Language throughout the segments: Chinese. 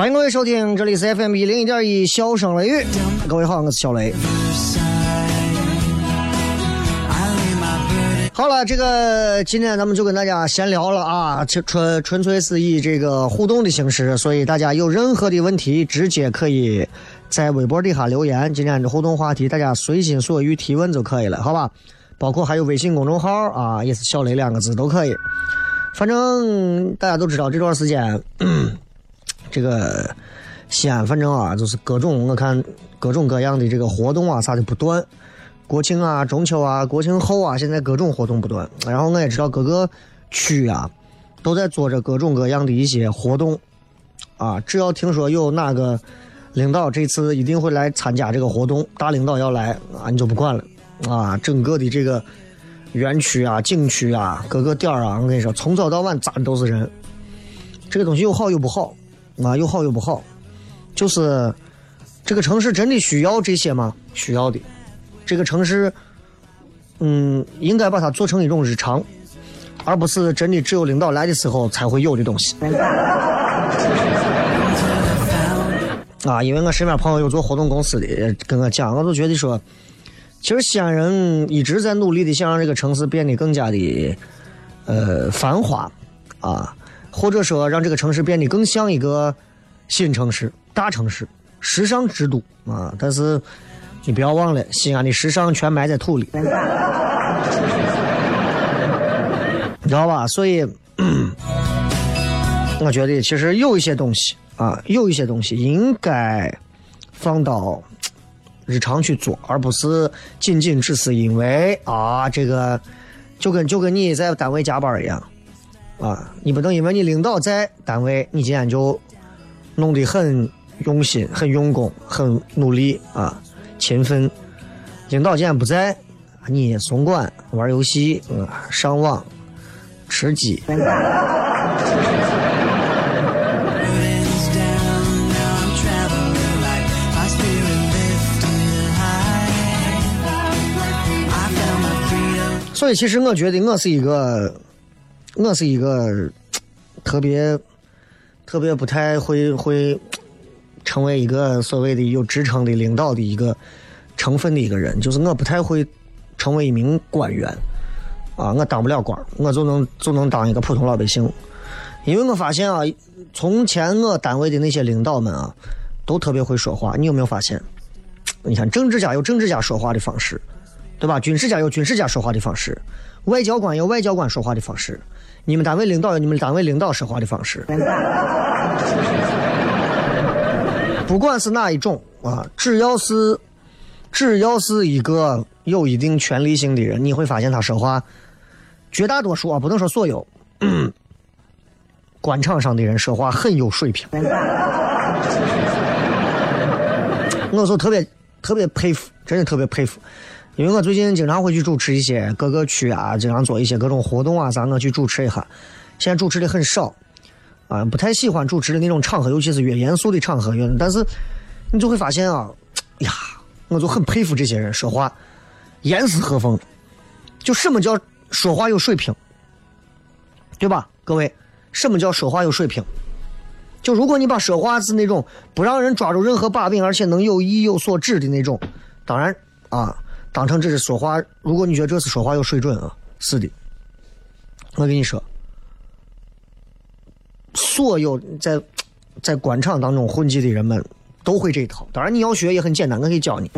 欢迎各位收听，这里是 FM 一零一点一笑声雷雨。各位好，我是小雷。好了，这个今天咱们就跟大家闲聊了啊，纯纯粹是以这个互动的形式，所以大家有任何的问题，直接可以在微博底下留言。今天的互动话题，大家随心所欲提问就可以了，好吧？包括还有微信公众号啊，也是小雷两个字都可以。反正大家都知道这段时间。这个西安，反正啊，就是各种我看各种各样的这个活动啊，啥的不断。国庆啊，中秋啊，国庆后啊，现在各种活动不断。然后我也知道各个区啊，都在做着各种各样的一些活动。啊，只要听说有哪个领导这次一定会来参加这个活动，大领导要来啊，你就不管了。啊，整个的这个园区啊、景区啊、各个点啊，我跟你说，从早到晚咋都是人。这个东西有好有不好。啊，有好有不好，就是这个城市真的需要这些吗？需要的。这个城市，嗯，应该把它做成一种日常，而不是真的只有领导来的时候才会有的东西。啊，因为我身边朋友有做活动公司的，跟我讲，我就觉得说，其实西安人一直在努力的想让这个城市变得更加的，呃，繁华，啊。或者说，让这个城市变得更像一个新城市、大城市、时尚之都啊！但是你不要忘了，西安的时尚全埋在土里，你 知道吧？所以，我觉得其实有一些东西啊，有一些东西应该放到日常去做，而不是仅仅只是因为啊，这个就跟就跟你在单位加班一样。啊，你不能因为你领导在单位，你今天就弄得很用心、很用功、很努力啊，勤奋。领导今天不在，你松管玩游戏、嗯，上网、吃鸡。所以，其实我觉得我是一个。我是一个特别特别不太会会成为一个所谓的有职称的领导的一个成分的一个人，就是我不太会成为一名官员啊，我当不了官，我就能就能当一个普通老百姓。因为我发现啊，从前我单位的那些领导们啊，都特别会说话。你有没有发现？你看政治家有政治家说话的方式，对吧？军事家有军事家说话的方式，外交官有外交官说话的方式。你们单位领导有你们单位领导说话的方式，不管是哪一种啊，只要是只要是一个有一定权力性的人，你会发现他说话，绝大多数啊，不能说所有，官场上的人说话很有水平。我说特别特别佩服，真的特别佩服，因为我最近经常会去主持一些各个区啊，经常做一些各种活动啊啥，我去主持一下。现在主持的很少，啊，不太喜欢主持的那种场合，尤其是越严肃的场合越。但是你就会发现啊，呀，我就很佩服这些人说话严丝合缝。就什么叫说话有水平，对吧？各位，什么叫说话有水平？就如果你把说话是那种不让人抓住任何把柄，而且能有意有所指的那种，当然啊，当成这是说话。如果你觉得这是说话有水准啊，是的。我跟你说，所有在在官场当中混迹的人们都会这一套。当然你要学也很简单，我可以教你。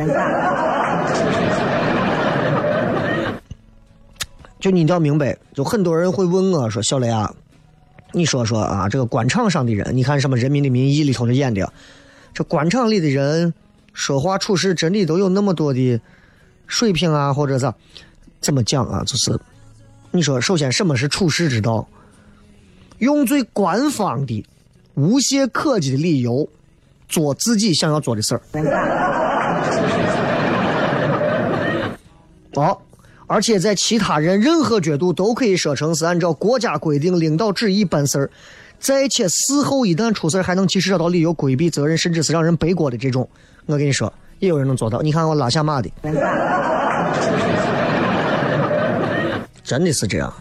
就你一定要明白，就很多人会问我说：“小雷啊。”你说说啊，这个官场上的人，你看什么《人民的名义》里头的演的，这官场里的人说话处事真的都有那么多的水平啊，或者是怎么讲啊？就是你说，首先什么是处世之道？用最官方的、无懈可击的理由做自己想要做的事儿。好。而且在其他人任何角度都可以说成是按照国家规定、领导旨意办事儿，再且事后一旦出事儿还能及时找到理由规避责任，甚至是让人背锅的这种，我跟你说，也有人能做到。你看我拉下马的，真的是这样。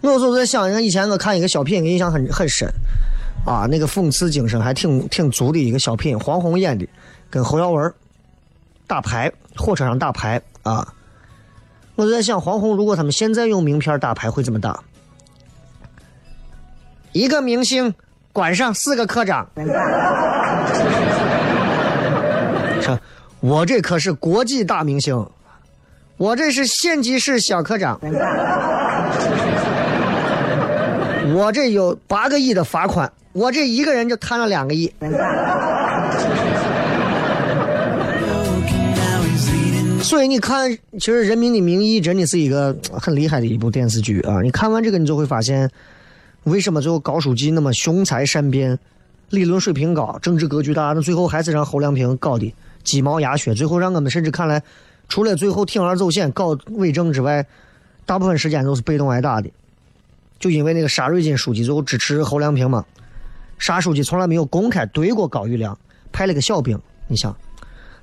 我有时候在想，以前我看一个小品，印象很很深啊，那个讽刺精神还挺挺足的一个小品，黄宏演的，跟侯耀文打牌，火车上打牌啊。我就在想，黄宏如果他们现在用名片打牌会怎么打？一个明星管上四个科长，我这可是国际大明星，我这是县级市小科长，我这有八个亿的罚款，我这一个人就贪了两个亿。所以你看，其实《人民的名义》真的是一个很厉害的一部电视剧啊！你看完这个，你就会发现，为什么最后高书记那么雄才善辩，理论水平高，政治格局大，那最后还是让侯亮平搞的鸡毛鸭血，最后让我们甚至看来，除了最后铤而走险搞伪证之外，大部分时间都是被动挨打的。就因为那个沙瑞金书记最后支持侯亮平嘛，沙书记从来没有公开怼过高育良，派了个小兵，你想。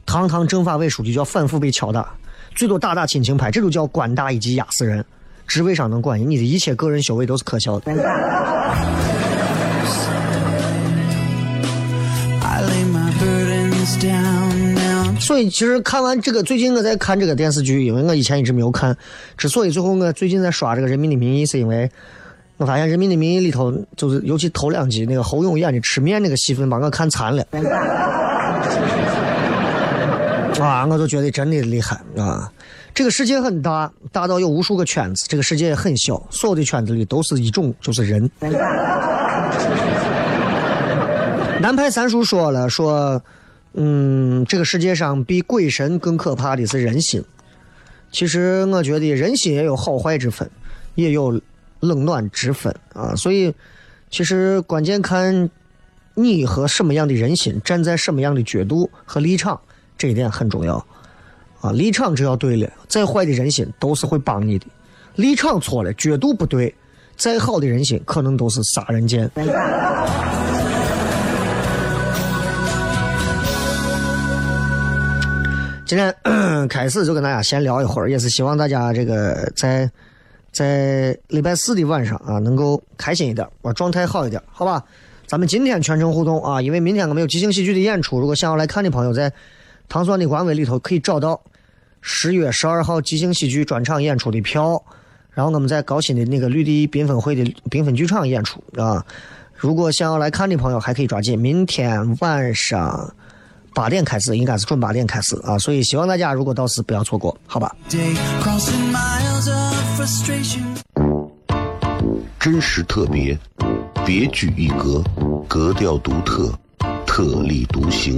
堂堂政法委书记就要反复被敲打，最多打打亲情牌，这就叫官大一级压死人。职位上能管你，你的一切个人修为都是可笑的。所以，其实看完这个，最近我在看这个电视剧，因为我以前一直没有看。之所以最后我最近在刷这个《人民的名义》，是因为我发现《人民的名义》里头，就是尤其头两集那个侯勇演的吃面那个戏份，把我看残了。啊，我就觉得真的厉害啊！这个世界很大，大到有无数个圈子；这个世界很小，所有的圈子里都是一种，就是人。南派三叔说了，说，嗯，这个世界上比鬼神更可怕的是人心。其实我觉得人心也有好坏之分，也有冷暖之分啊。所以，其实关键看你和什么样的人心，站在什么样的角度和立场。这一点很重要，啊，立场只要对了，再坏的人心都是会帮你的；立场错了，角度不对，再好的人心可能都是杀人剑。今天 开始就跟大家闲聊一会儿，也是希望大家这个在在礼拜四的晚上啊，能够开心一点，我状态好一点，好吧？咱们今天全程互动啊，因为明天我们有即兴喜剧的演出，如果想要来看的朋友在。糖蒜的官微里头可以找到十月十二号即兴喜剧专场演出的票，然后我们在高新的那个绿地缤纷汇的缤纷剧场演出啊。如果想要来看的朋友，还可以抓紧，明天晚上八点开始，应该是准八点开始啊。所以希望大家如果到时不要错过，好吧？真实特别，别具一格，格调独特，特立独行。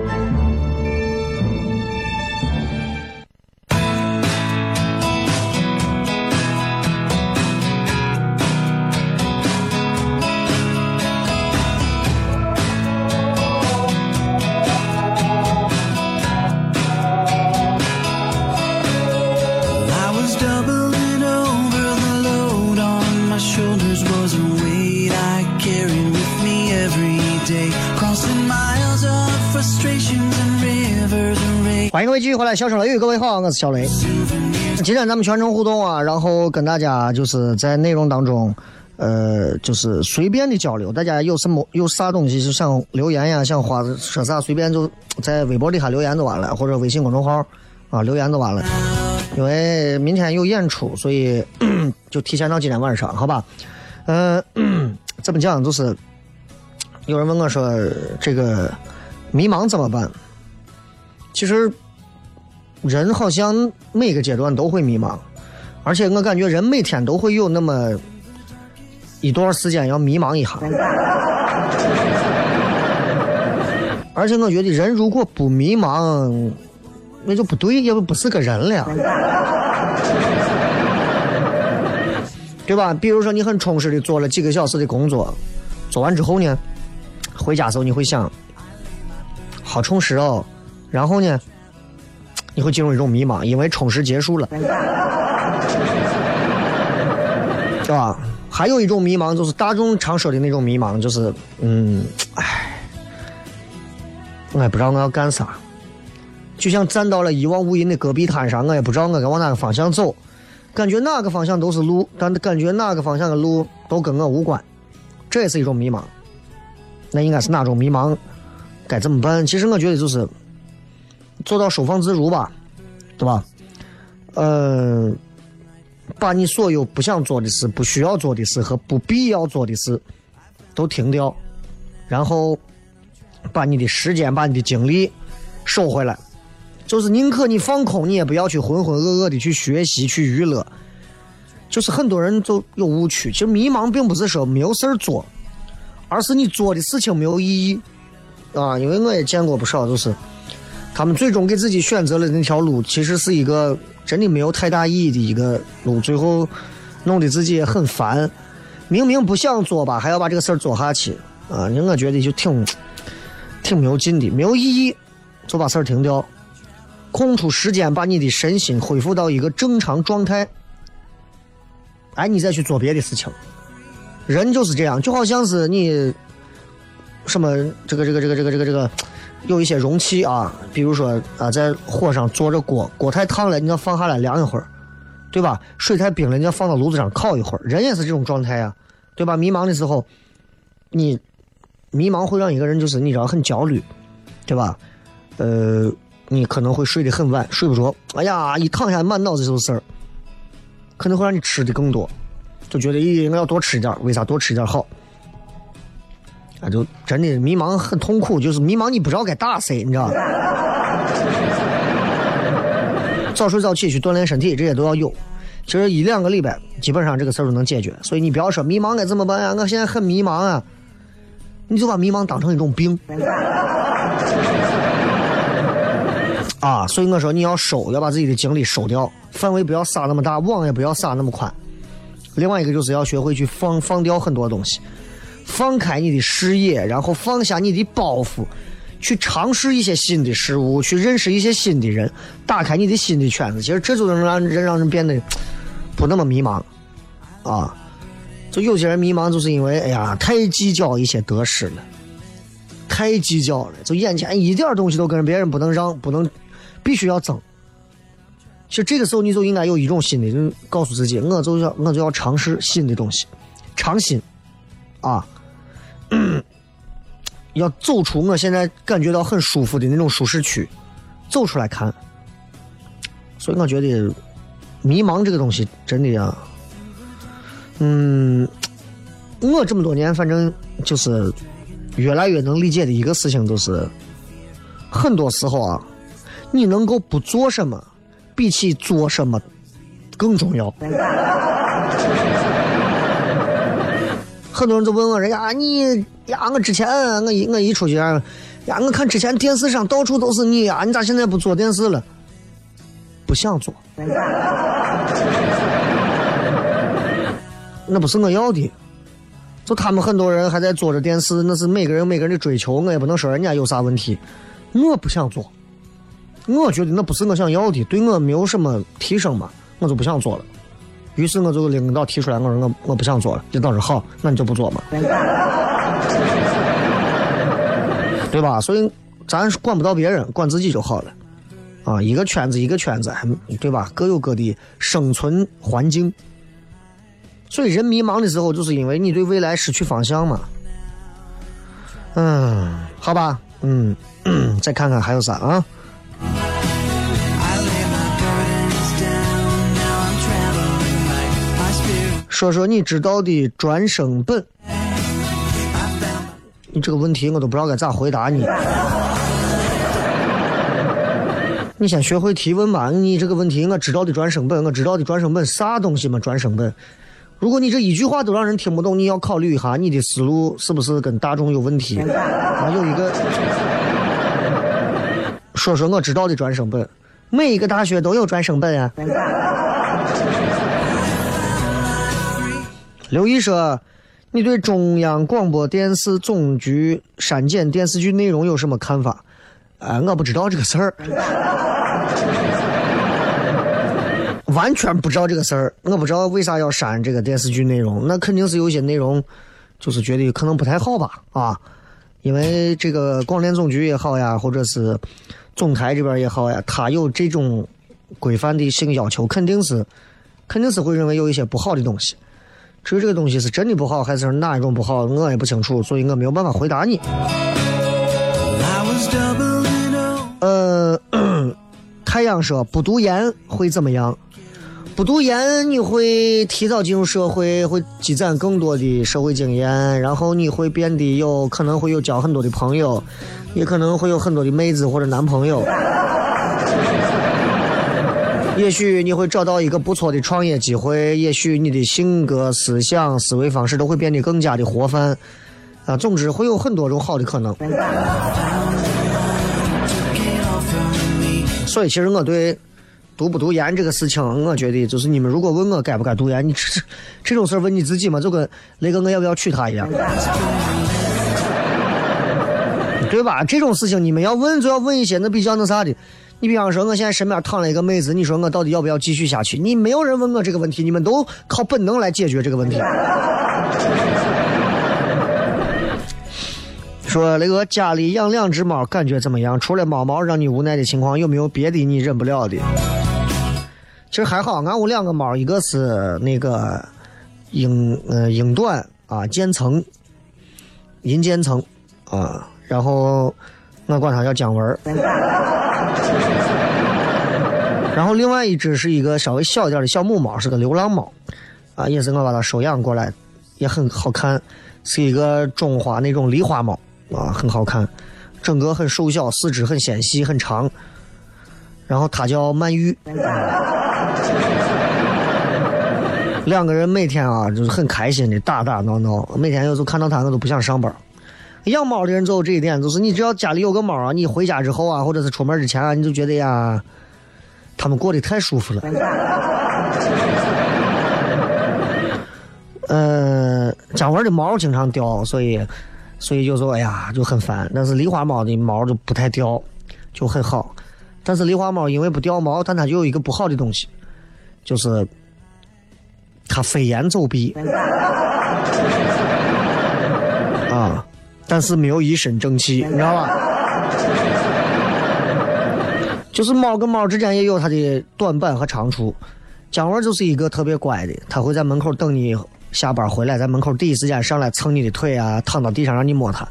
欢迎各位继续回来，笑声雷雨，各位好，我是小雷。今天咱们全程互动啊，然后跟大家就是在内容当中，呃，就是随便的交流，大家有什么有啥东西就想留言呀，想话说啥，随便就在微博底下留言就完了，或者微信公众号啊留言就完了。因为明天有演出，所以 就提前到今天晚上，好吧？嗯、怎么讲？就是有人问我说，这个迷茫怎么办？其实人好像每个阶段都会迷茫，而且我感觉人每天都会有那么一段时间要迷茫一下。而且我觉得人如果不迷茫，那就不对，也不是个人了，对吧？比如说你很充实的做了几个小时的工作，做完之后呢，回家的时候你会想，好充实哦，然后呢，你会进入一种迷茫，因为充实结束了，对吧？还有一种迷茫，就是大众常说的那种迷茫，就是嗯，唉，我也不知道我要干啥，就像站到了一望无垠的戈壁滩上，我也不知道我该往哪个方向走，感觉哪个方向都是路，但感觉哪个方向的路都跟我无关，这也是一种迷茫。那应该是哪种迷茫？该怎么办？其实我觉得就是做到收放自如吧，对吧？呃，把你所有不想做的事、不需要做的事和不必要做的事都停掉，然后把你的时间、把你的精力收回来。就是宁可你放空，你也不要去浑浑噩噩的去学习、去娱乐。就是很多人就有误区，其实迷茫并不是说没有事儿做，而是你做的事情没有意义啊。因为我也见过不少，就是他们最终给自己选择了那条路，其实是一个真的没有太大意义的一个路，最后弄得自己也很烦。明明不想做吧，还要把这个事儿做下去啊！我觉得就挺 挺没有劲的，没有意义，就把事儿停掉。空出时间，把你的身心恢复到一个正常状态，哎，你再去做别的事情。人就是这样，就好像是你什么这个这个这个这个这个这个，有一些容器啊，比如说啊，在火上做着锅，锅太烫了，你要放下来凉一会儿，对吧？水太冰了，你要放到炉子上烤一会儿。人也是这种状态呀、对吧？迷茫的时候，你迷茫会让一个人就是你知道很焦虑，对吧？呃。你可能会睡得很晚，睡不着。哎呀，一躺下满脑子就是事儿，可能会让你吃的更多，就觉得咦，我要多吃一点，为啥多吃一点好？啊，就真的迷茫很痛苦，就是迷茫你不知道该打谁，你知道吧？早睡早起去锻炼身体，这些都要有。其实一两个礼拜，基本上这个事儿就能解决。所以你不要说迷茫该怎么办呀？我现在很迷茫啊，你就把迷茫当成一种病。啊，所以我说你要收，要把自己的精力收掉，范围不要撒那么大，网也不要撒那么宽，另外一个就是要学会去放放掉很多东西，放开你的视野，然后放下你的包袱，去尝试一些新的事物，去认识一些新的人，打开你的新的圈子。其实这就能让人让人变得不那么迷茫啊。就有些人迷茫，就是因为哎呀太计较一些得失了，太计较了，就眼前一点东西都跟别人不能让，不能必须要争。其实这个时候你就应该有一种心理，就告诉自己，我就要我就要尝试新的东西，尝新啊，要走出我现在感觉到很舒服的那种舒适区，走出来看。所以我觉得迷茫这个东西真的呀。嗯，我这么多年，反正就是越来越能理解的一个事情，就是很多时候啊，你能够不做什么，比起做什么更重要。很多人都问我，人家，你呀，我之前我一我一出去，呀，我看之前电视上到处都是你呀，你咋现在不做电视了？不想做。那不是我要的，就他们很多人还在做着电视，那是每个人每个人的追求，我也不能说人家有啥问题。我不想做，我觉得那不是我想要的，对我没有什么提升嘛，我就不想做了。于是我就领导提出来，我说我我不想做了。领导说好，那你就不做嘛，对吧？所以咱管不到别人，管自己就好了。啊，一个圈子一个圈子，对吧？各有各的生存环境。所以人迷茫的时候，就是因为你对未来失去方向嘛。嗯，好吧，嗯，再看看还有啥啊？说说你知道的专升本。你这个问题我都不知道该咋回答你。你先学会提问吧。你这个问题我知道的专升本，我知道的专升本啥东西嘛？专升本。如果你这一句话都让人听不懂，你要考虑一下你的思路是不是跟大众有问题。啊，有一个，说说我知道的专升本，每一个大学都有专升本啊。刘毅说：“你对中央广播电视总局删减电视剧内容有什么看法？”哎，我不知道这个事儿。完全不知道这个事儿，我不知道为啥要删这个电视剧内容。那肯定是有些内容，就是觉得可能不太好吧，啊，因为这个广电总局也好呀，或者是总台这边也好呀，他有这种规范的性要求，肯定是肯定是会认为有一些不好的东西。至于这个东西是真的不好，还是哪一种不好，我也不清楚，所以我没有办法回答你。呃，太阳说不读研会怎么样？不读研，你会提早进入社会，会积攒更多的社会经验，然后你会变得有可能会有交很多的朋友，也可能会有很多的妹子或者男朋友。也许你会找到一个不错的创业机会，也许你的性格、思想、思维方式都会变得更加的活泛。啊，总之会有很多种好的可能。所以，其实我对。读不读研这个事情，我觉得就是你们如果问我该不该读研，你这这种事问你自己嘛，就跟雷哥我要不要娶她一样，对吧？这种事情你们要问就要问一些那比较那啥的。你比方说，我现在身边躺了一个妹子，你说我到底要不要继续下去？你没有人问我这个问题，你们都靠本能来解决这个问题。说那个家里养两只猫，感觉怎么样？除了猫毛让你无奈的情况，有没有别的你忍不了的？其实还好，俺屋两个猫，一个是那个英呃英短啊渐层，银渐层啊，然后我管它叫姜文 然后另外一只是一个稍微小一点的小母猫，是个流浪猫啊，也是我把它收养过来，也很好看，是一个中华那种狸花猫啊，很好看，整个很瘦小，四肢很纤细很长，然后它叫曼玉。两个人每天啊，就是很开心的打打闹闹。每天有时候看到他，我都不想上班。养猫的人就有这一点，就是你只要家里有个猫啊，你回家之后啊，或者是出门之前啊，你就觉得呀，他们过得太舒服了。呃，姜文的毛经常掉，所以所以就说哎呀就很烦。但是狸花猫的毛就不太掉，就很好。但是狸花猫因为不掉毛，但它就有一个不好的东西，就是它飞檐走壁啊，但是没有一身正气，你知道吧？就是猫跟猫之间也有它的短板和长处。姜文就是一个特别乖的，他会在门口等你下班回来，在门口第一时间上来蹭你的腿啊，躺到地上让你摸它。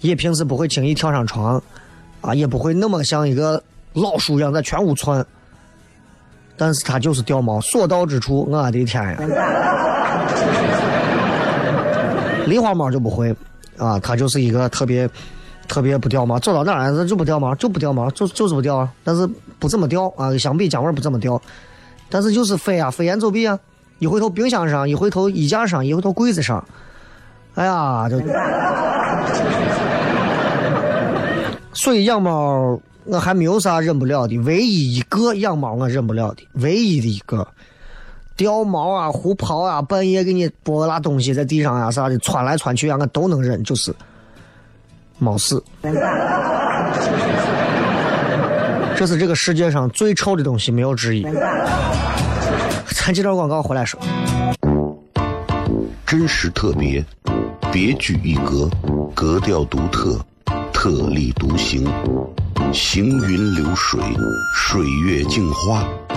也平时不会轻易跳上床，啊，也不会那么像一个老鼠一样在全屋窜。但是它就是掉毛，所到之处，我的天呀！狸花猫就不会，啊，它就是一个特别特别不掉毛，走到哪儿就不掉毛，就不掉毛，就就是不掉。但是不怎么掉啊，相比姜文不怎么掉。但是就是飞啊，飞檐走壁啊！一回头冰箱上，一回头衣架上，一回头柜子上，哎呀，就。所以养猫我还没有啥忍不了的，唯一一个养猫我忍不了的，唯一的一个掉毛啊、胡刨啊、半夜给你拨个那东西在地上啊啥的窜来窜去啊，我都能忍，就是猫屎。这是这个世界上最臭的东西，没有之一。咱接着广告回来说，真实特别，别具一格，格调独特，特立独行，行云流水，水月镜花，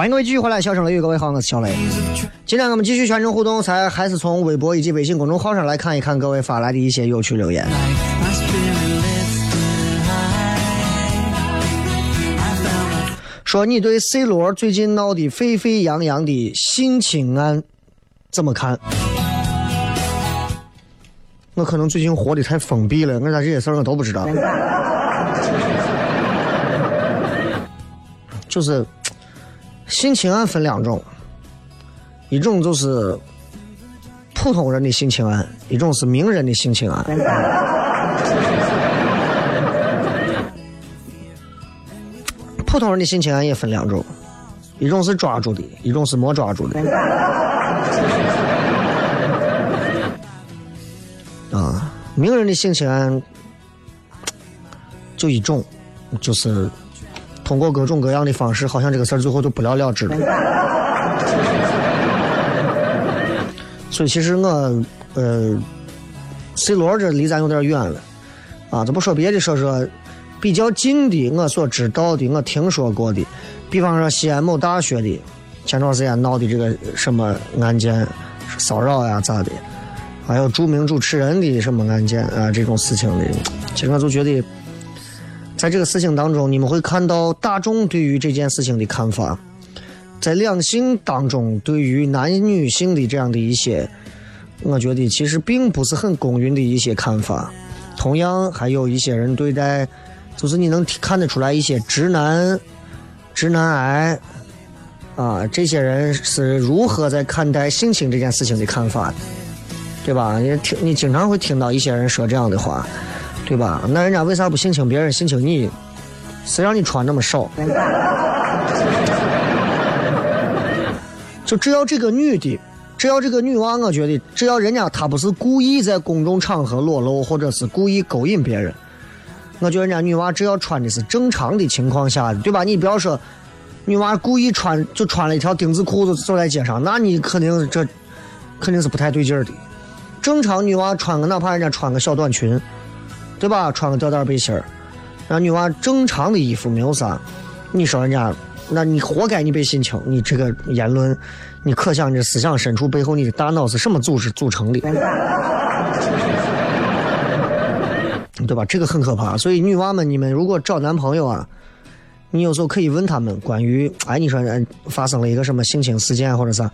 欢迎各位继续回来，笑声雷雨，各位好，我是小雷。今天我们继续全程互动，才还是从微博以及微信公众号上来看一看各位发来的一些有趣留言。说你对 C 罗最近闹得沸沸扬扬的性侵案怎么看？我可能最近活得太封闭了，我咋这些事儿我都不知道。就是。性侵案分两种，一种就是普通人的性侵案，一种是名人的性侵案。普通人的性侵案也分两种，一种是抓住的，一种是没抓住的。啊，名人的性侵案就一种，就是。通过各种各样的方式，好像这个事儿最后都不了了之了。所以其实我，呃，C 罗这离咱有点远了，啊，咱不说别的，说说比较近的，我所知道的，我听说过的，比方说西安某大学的前段时间闹的这个什么案件，骚扰呀咋的，还有著名主持人的什么案件啊这种事情的，其实我就觉得。在这个事情当中，你们会看到大众对于这件事情的看法，在两性当中对于男女性的这样的一些，我觉得其实并不是很公允的一些看法。同样，还有一些人对待就是你能看得出来一些直男、直男癌啊，这些人是如何在看待性侵这件事情的看法的，对吧？你听，你经常会听到一些人说这样的话，对吧？那人家为啥不性侵别人，性侵你？谁让你穿那么少？就只要这个女的，只要这个女娃，我觉得只要人家她不是故意在公众场合裸露，或者是故意勾引别人，我觉得人家女娃只要穿的是正常的情况下的，对吧？你不要说女娃故意穿就穿了一条丁字裤子走在街上，那你肯定这肯定是不太对劲儿的。正常女娃穿个哪怕人家穿个小短裙，对吧？穿个吊带背心儿，让女娃正常的衣服没有啥，你说人家，那你活该你被性侵，你这个言论，你可想这思想深处背后你的大脑是什么组织组成的？对吧？这个很可怕。所以女娃们，你们如果找男朋友啊，你有时候可以问他们关于，哎，你说呃发生了一个什么性侵事件或者啥，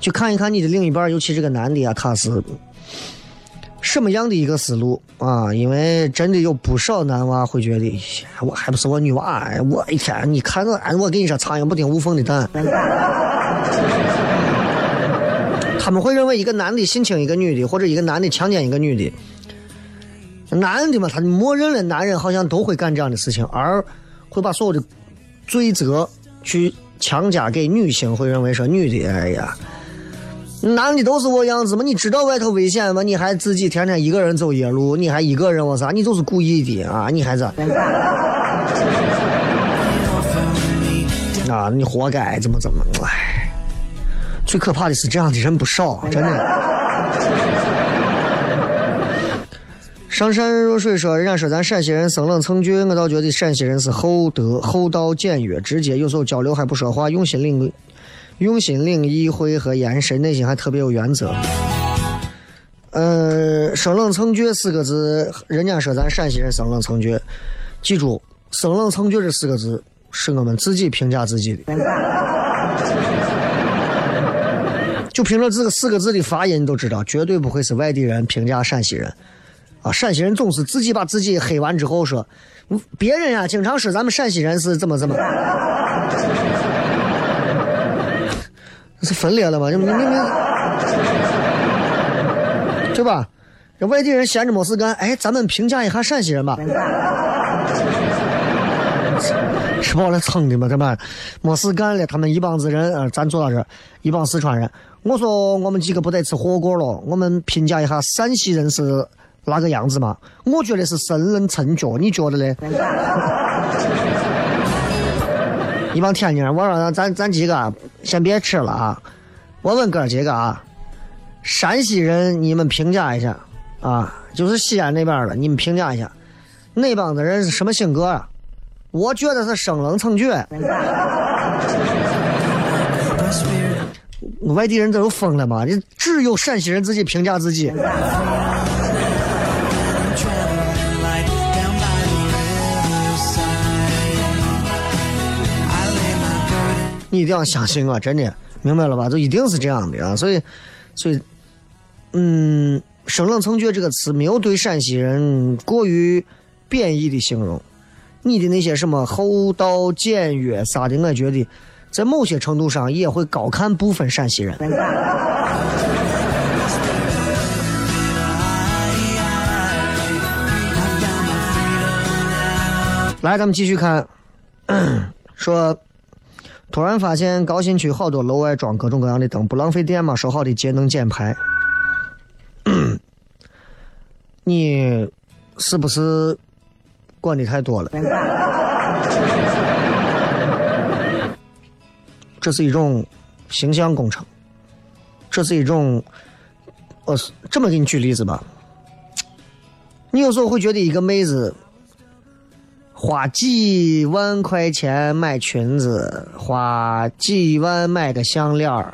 去看一看你的另一半，尤其这个男的啊，他是什么样的一个思路啊？因为真的有不少男娃会觉得，我还不是我女娃，哎我一天你看我，哎我跟你说，苍蝇不叮无缝的蛋。他们会认为一个男的性侵一个女的，或者一个男的强奸一个女的，男的嘛，他默认了男人好像都会干这样的事情，而会把所有的罪责去强加给女性，会认为说女的，哎呀，男的都是我样子嘛，你知道外头危险吗？你还自己天天一个人走夜路，你还一个人我啥？你就是故意的啊！你还是啊，你活该，怎么怎么，哎。最可怕的是这样的人不少，真的。上善若水说，人家说咱陕西人生冷蹭倔，我倒觉得陕西人是厚德、厚道、简约、直接，有时候交流还不说话，用心领用心领意会和延伸，内心还特别有原则。呃，生冷成倔四个字，人家说咱陕西人生冷成倔，记住，生冷成倔这四个字是我们自己评价自己的。就凭着这个四个字的发音，你都知道，绝对不会是外地人评价陕西人，啊，陕西人总是自己把自己黑完之后说，别人呀经常说咱们陕西人是怎么怎么，是分裂了吗？你明明，对吧？这外地人闲着没事干，哎，咱们评价一下陕西人吧。吃饱了撑的嘛，对吧？没事干了，他们一帮子人，呃，咱坐到这儿，一帮四川人。我说我们几个不得吃火锅了，我们评价一下陕西人是哪个样子嘛？我觉得是生人成角，你觉得呢？一帮天津人，我说咱咱几个先别吃了啊！我问哥几个啊，陕西人你们评价一下啊，就是西安那边的，你们评价一下，那帮子人是什么性格啊？我觉得是生冷蹭倔。外地人这都疯了吗？你只有陕西人自己评价自己。你一定要相信我，真的，明白了吧？就一定是这样的啊！所以，所以，嗯，“生冷蹭倔”这个词没有对陕西人过于贬义的形容。你的那些什么厚道、简约啥的，我觉得。在某些程度上也会高看部分陕西人。来，咱们继续看，说突然发现高新区好多楼外装各种各样的灯，不浪费电吗？说好的节能减排，你是不是管的太多了？这是一种形象工程，这是一种，呃，这么给你举例子吧。你有时候会觉得一个妹子花几万块钱买裙子，花几万买个项链儿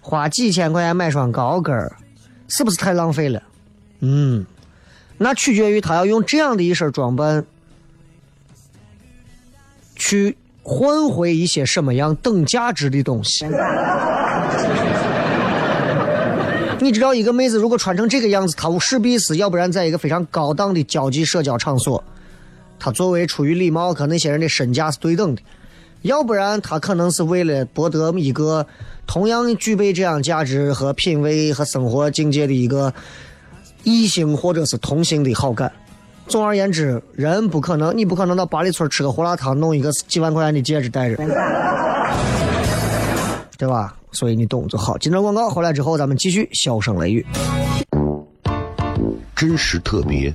花几千块钱买双高跟儿是不是太浪费了？嗯，那取决于她要用这样的一身装扮去。换回一些什么样等价值的东西？你知道，一个妹子如果穿成这个样子，她势必是要不然在一个非常高档的交际社交场所，他作为出于礼貌，和那些人的身价是对等的；要不然，他可能是为了博得一个同样具备这样价值和品味和生活境界的一个异性或者是同性的好感。总而言之，人不可能，你不可能到八里村吃个胡辣汤，弄一个几万块钱的戒指戴着，对吧？所以你懂就好。今朝广告回来之后，咱们继续笑声雷雨。真实特别，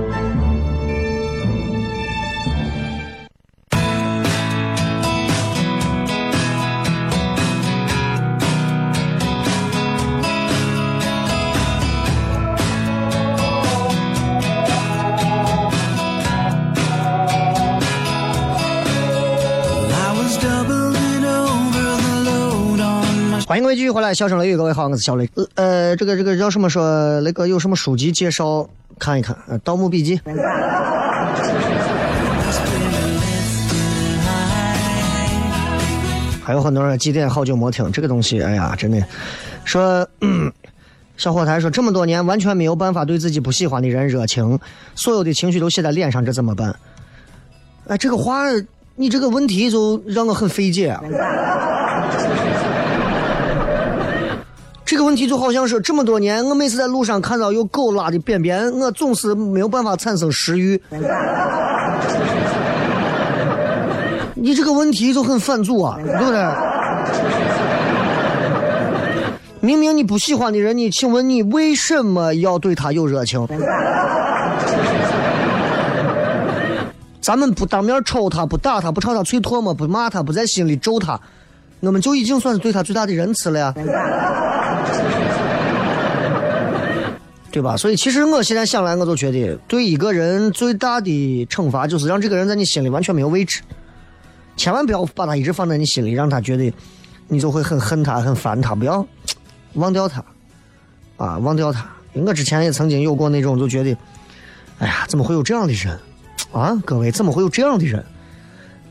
欢迎各位继续回来，笑声雷雨，各位好，我是小雷。呃呃，这个这个叫什么说那个有什么书籍介绍看一看？呃，《盗墓笔记》。还有很多人几点好久没听这个东西，哎呀，真的说，嗯、小火台说这么多年完全没有办法对自己不喜欢的人热情，所有的情绪都写在脸上，这怎么办？哎，这个话，你这个问题就让我很费解、啊。这个问题就好像是这么多年，我每次在路上看到有狗拉的便便，我总是没有办法产生食欲。你这个问题就很反祖啊，对不对？明明你不喜欢的人，你请问你为什么要对他有热情？咱们不当面抽他，不打他，不朝他啐唾沫，不骂他，不在心里咒他，我们就已经算是对他最大的仁慈了呀。对吧？所以其实我现在想来，我就觉得对一个人最大的惩罚就是让这个人在你心里完全没有位置，千万不要把他一直放在你心里，让他觉得你就会很恨他、很烦他。不要忘掉他，啊，忘掉他。我之前也曾经有过那种，就觉得，哎呀，怎么会有这样的人啊？各位，怎么会有这样的人？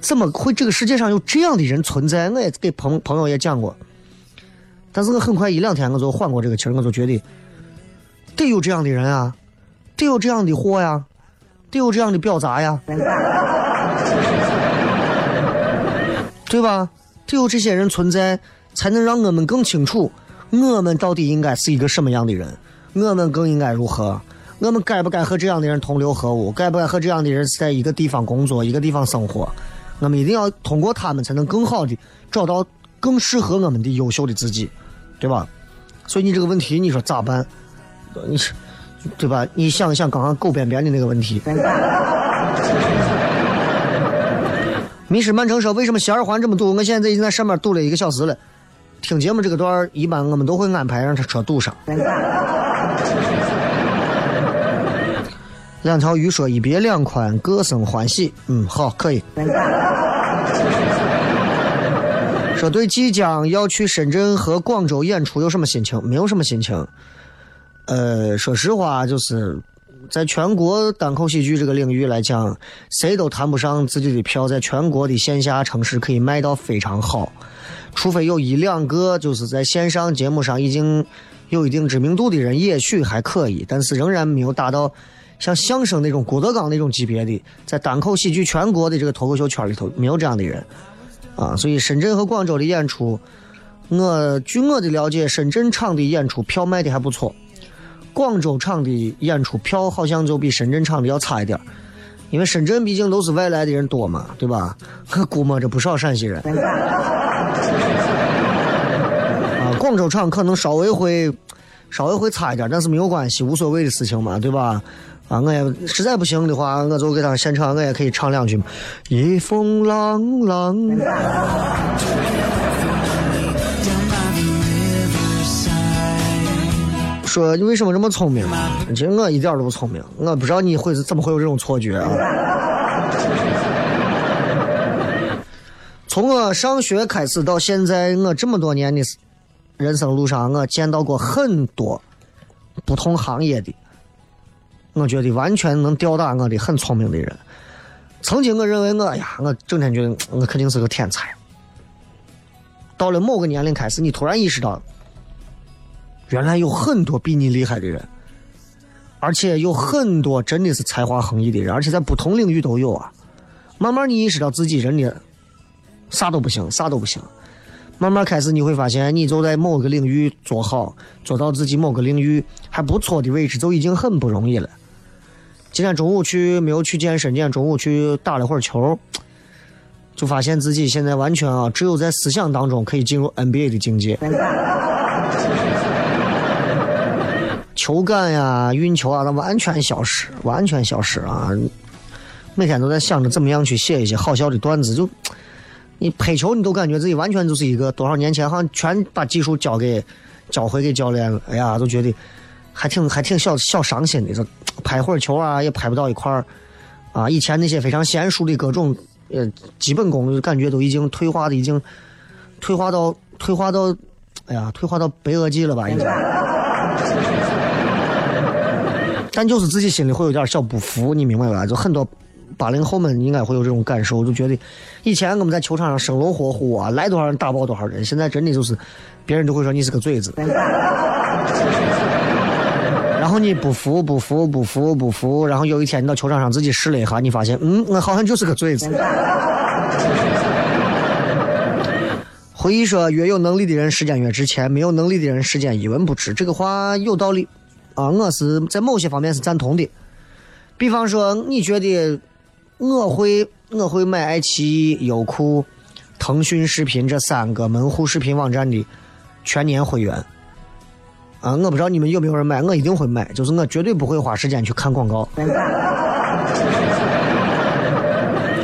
怎么会这个世界上有这样的人存在？我也给朋朋友也讲过。但是我很快一两天我就缓过这个气儿，我就觉得得有这样的人啊，得有这样的货呀，得有这样的表达呀，对吧？得有这些人存在，才能让我们更清楚我们到底应该是一个什么样的人，我们更应该如何，我们该不该和这样的人同流合污，该不该和这样的人在一个地方工作，一个地方生活？我们一定要通过他们，才能更好的找到更适合我们的优秀的自己。对吧？所以你这个问题，你说咋办？你是对吧？你想一想刚刚狗便便的那个问题。迷失曼城说：“为什么西二环这么堵？我现在已经在上面堵了一个小时了。听节目这个段儿，一般我们都会安排让他车堵上。”两条鱼说：“一别两宽，各生欢喜。”嗯，好，可以。说对即将要去深圳和广州演出有什么心情？没有什么心情。呃，说实话，就是在全国单口喜剧这个领域来讲，谁都谈不上自己的票在全国的线下城市可以卖到非常好。除非有一两个就是在线上节目上已经有一定知名度的人，也许还可以，但是仍然没有达到像相声那种郭德纲那种级别的，在单口喜剧全国的这个脱口秀圈里头没有这样的人啊。所以深圳和广州的演出，我据我的了解，深圳场的演出票卖的还不错，广州场的演出票好像就比深圳场的要差一点因为深圳毕竟都是外来的人多嘛，对吧？我 估摸着不少陕西人。啊，广州场可能稍微会稍微会差一点，但是没有关系，无所谓的事情嘛，对吧？啊，我也实在不行的话，我就给他现场，我也可以唱两句嘛。一风浪浪，说你为什么这么聪明？其实我一点都不聪明，我不知道你会是怎么会有这种错觉啊。从我上学开始到现在，我这么多年的人生路上，我见到过很多不同行业的，我觉得完全能吊打我的很聪明的人。曾经我认为我呀，我整天觉得我肯定是个天才。到了某个年龄开始，你突然意识到，原来有很多比你厉害的人，而且有很多真的是才华横溢的人，而且在不同领域都有啊。慢慢你意识到自己真的啥都不行，啥都不行。慢慢开始你会发现，你就在某个领域做好，做到自己某个领域还不错的位置，就已经很不容易了。今天中午去没有去健身，今天中午去打了会儿球，就发现自己现在完全啊，只有在思想当中可以进入 NBA 的境界。球感呀、运球啊，它完全消失，完全消失啊！每天都在想着怎么样去写一些好笑的段子，就你拍球，你都感觉自己完全就是一个多少年前好像全把技术交给教会给教练了，哎呀，都觉得还挺还挺小小伤心的，这拍会儿球啊也拍不到一块儿啊！以前那些非常娴熟的各种呃基本功，感觉都已经退化的已经退化到退化到，哎呀，退化到白垩纪了吧，已经。但就是自己心里会有点小不服，你明白吧？就很多八零后们应该会有这种感受，就觉得以前我们在球场上生龙活虎啊，来多少人打爆多少人，现在真的就是别人都会说你是个嘴子。然后你不服不服不服不服，然后有一天你到球场上自己试了一下，你发现嗯，我好像就是个嘴子。回忆说，越有能力的人时间越值钱，没有能力的人时间一文不值。这个话有道理啊，我是在某些方面是赞同的。比方说，你觉得我会我会买爱奇艺、优酷、腾讯视频这三个门户视频网站的全年会员啊？我不知道你们有没有人买，我一定会买，就是我绝对不会花时间去看广告。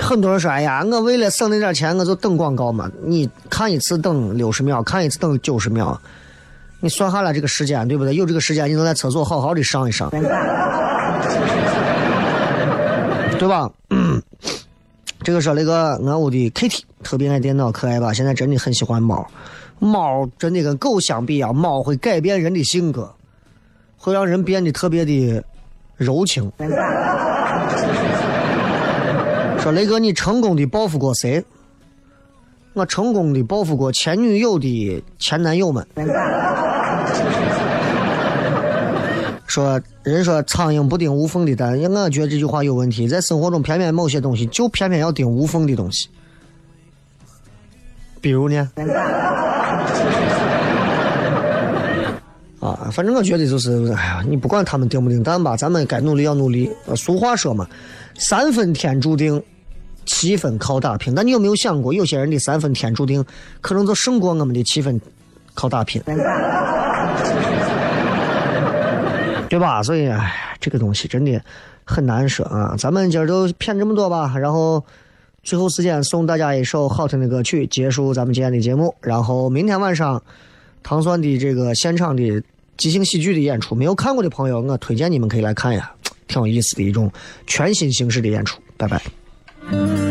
很多人说：“哎呀，我为了省那点钱，我就等广告嘛。你看一次等六十秒，看一次等九十秒，你算下来这个时间，对不对？有这个时间，你能在厕所好好的上一上，对吧？嗯，这个说那个俺屋的 Kitty 特别爱电脑，可爱吧？现在真的很喜欢猫，猫真的跟狗相比啊，猫会改变人的性格，会让人变得特别的柔情。说雷哥，你成功的报复过谁？我成功的报复过前女友的前男友们。说人说苍蝇不叮无缝的蛋，我觉得这句话有问题。在生活中，偏偏某些东西就偏偏要叮无缝的东西，比如呢？啊，反正我觉得就是，哎呀，你不管他们叮不叮蛋吧，咱们该努力要努力。呃俗话说嘛，三分天注定，七分靠打拼。但你有没有想过，有些人的三分天注定，可能就胜过我们的七分靠打拼，对吧？所以，哎，这个东西真的很难说啊。咱们今儿就骗这么多吧，然后最后时间送大家一首好听的歌曲，结束咱们今天的节目。然后明天晚上糖蒜的这个现场的即兴喜剧的演出，没有看过的朋友，我推荐你们可以来看呀，挺有意思的一种全新形式的演出。拜拜。越